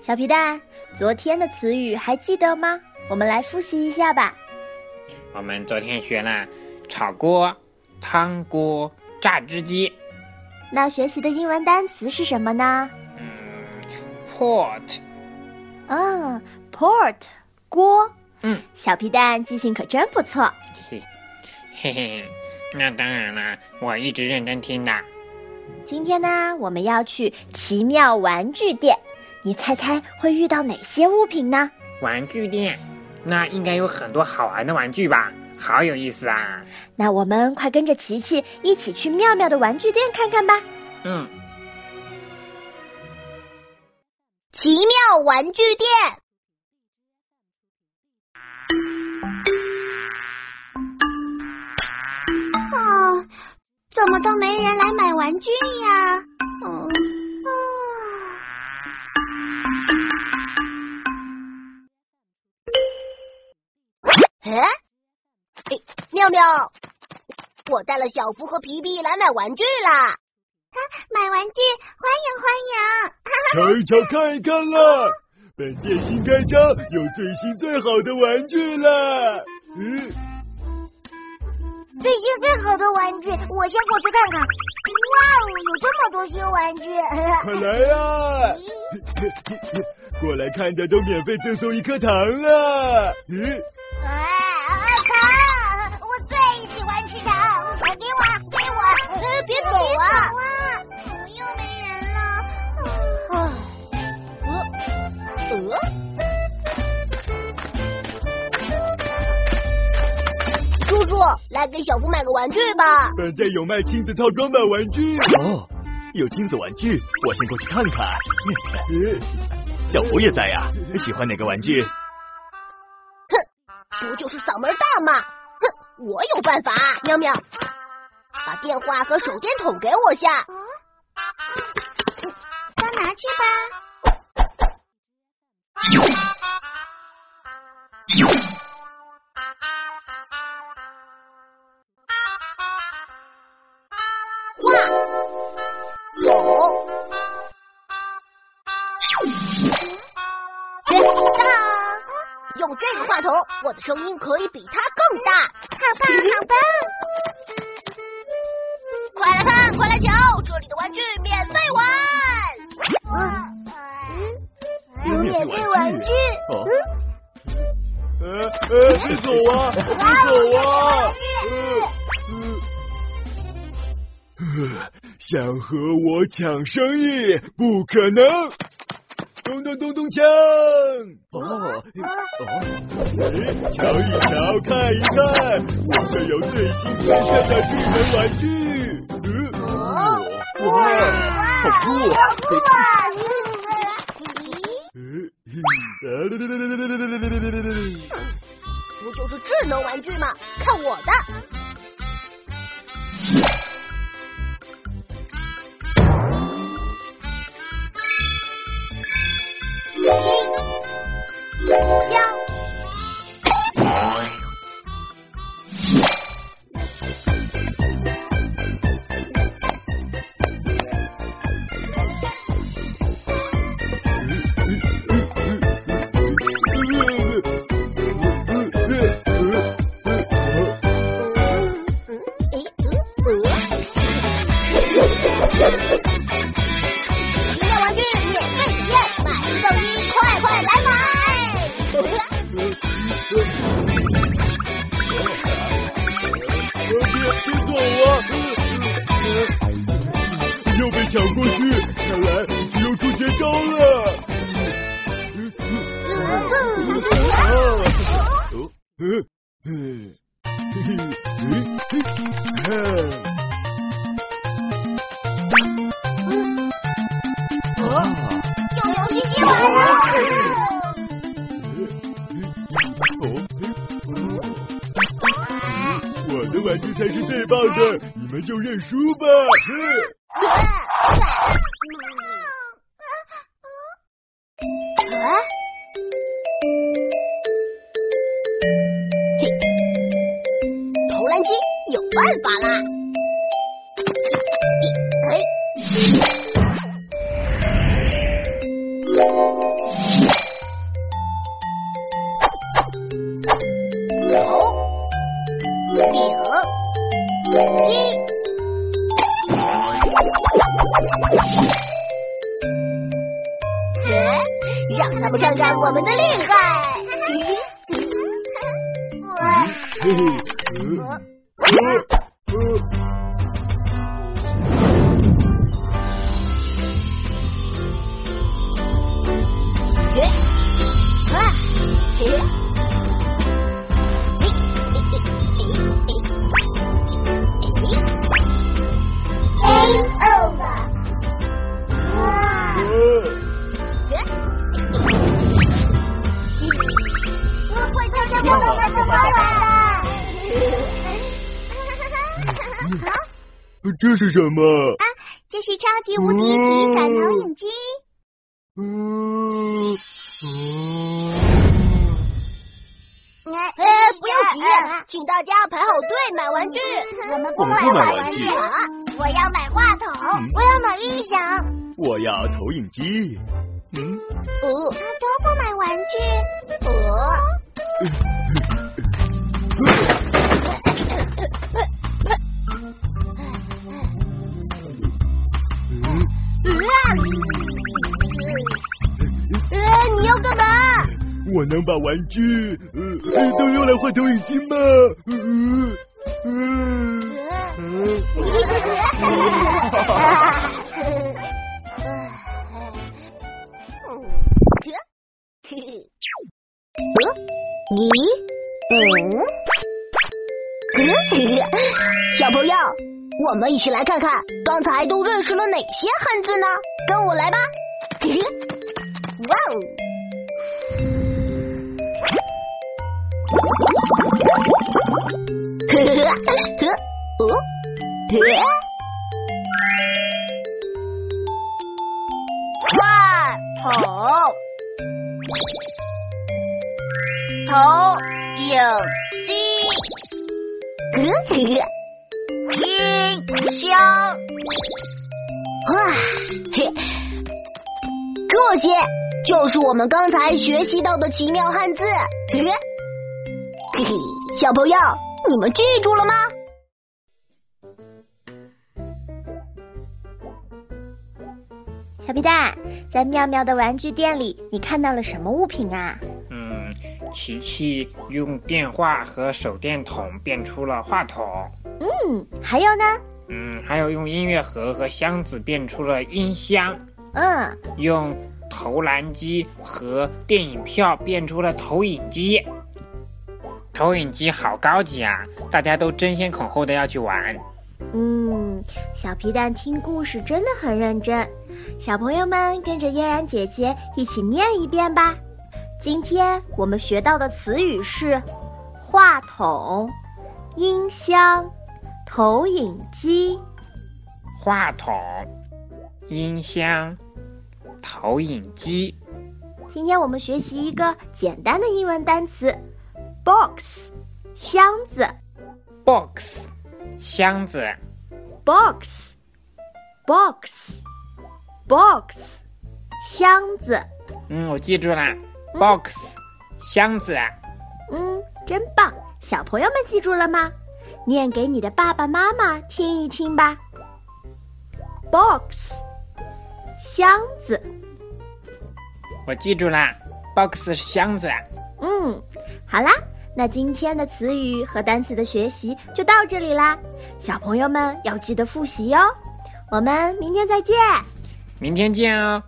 小皮蛋，昨天的词语还记得吗？我们来复习一下吧。我们昨天学了炒锅、汤锅、榨汁机。那学习的英文单词是什么呢？嗯，port。啊，port，锅。嗯，小皮蛋记性可真不错。嘿，嘿嘿，那当然了，我一直认真听的。今天呢，我们要去奇妙玩具店，你猜猜会遇到哪些物品呢？玩具店，那应该有很多好玩的玩具吧？好有意思啊！那我们快跟着琪琪一起去妙妙的玩具店看看吧。嗯，奇妙玩具店。啊，怎么都没人来买玩具呀？我带了小福和皮皮来买玩具啦！啊，买玩具，欢迎欢迎！瞧一瞧，看一看啦！本店新开张，有最新最好的玩具了。嗯，最新最好的玩具，我先过去看看。哇哦，有这么多新玩具！快来呀！过来看的都免费赠送一颗糖了。嗯。呃，呃。叔叔，来给小福买个玩具吧。本店有卖亲子套装版玩具。哦，有亲子玩具，我先过去看看。小福也在呀，喜欢哪个玩具？哼不就是嗓门大吗？哼，我有办法。喵喵，把电话和手电筒给我下。嗯，都拿去吧。哇，有。用这个话筒，我的声音可以比它更大。别走啊！别走啊！嗯。想和我抢生意？不可能！咚咚咚咚锵！哦哦，哎，瞧一瞧，看一看，我这有最新最炫的智能玩具。嗯，哇，好酷啊！智能玩具嘛看我的。喵又被抢过去，看来只有出绝招了。嗯。嗯。嗯。哦，才是最棒的，你们就认输吧。啊！嘿，投篮机有办法啦！哎，让他们看看我们的厉害！嘿嘿，嗯，呃呃啊，嘿这是什么？啊这是超级无敌体感投影机。嗯，哎，不要急，请大家排好队买玩具。我们不买玩具啊！我要买话筒，我要买音响。我要投影机。嗯，呃，都不买玩具。呃。呃，我能把玩具呃都用来换投影机吗？嗯嗯嗯。咦？嗯？小朋友，我们一起来看看刚才都认识了哪些汉字呢？跟我来吧！哇哦！哦，话筒，投影机，音箱。哇，嘿，这些就是我们刚才学习到的奇妙汉字。嘿嘿，小朋友，你们记住了吗？小皮蛋，在妙妙的玩具店里，你看到了什么物品啊？嗯，琪琪用电话和手电筒变出了话筒。嗯，还有呢？嗯，还有用音乐盒和箱子变出了音箱。嗯，用投篮机和电影票变出了投影机。投影机好高级啊！大家都争先恐后的要去玩。嗯，小皮蛋听故事真的很认真。小朋友们跟着嫣然姐姐一起念一遍吧。今天我们学到的词语是话筒、音箱、投影机。话筒、音箱、投影机。今天我们学习一个简单的英文单词，box，箱子 box，箱子。，box，box，box，箱子。嗯，我记住了，box，箱子。嗯，真棒！小朋友们记住了吗？念给你的爸爸妈妈听一听吧。box，箱子。我记住啦，box 是箱子。嗯，好啦，那今天的词语和单词的学习就到这里啦。小朋友们要记得复习哟。我们明天再见。明天见哦。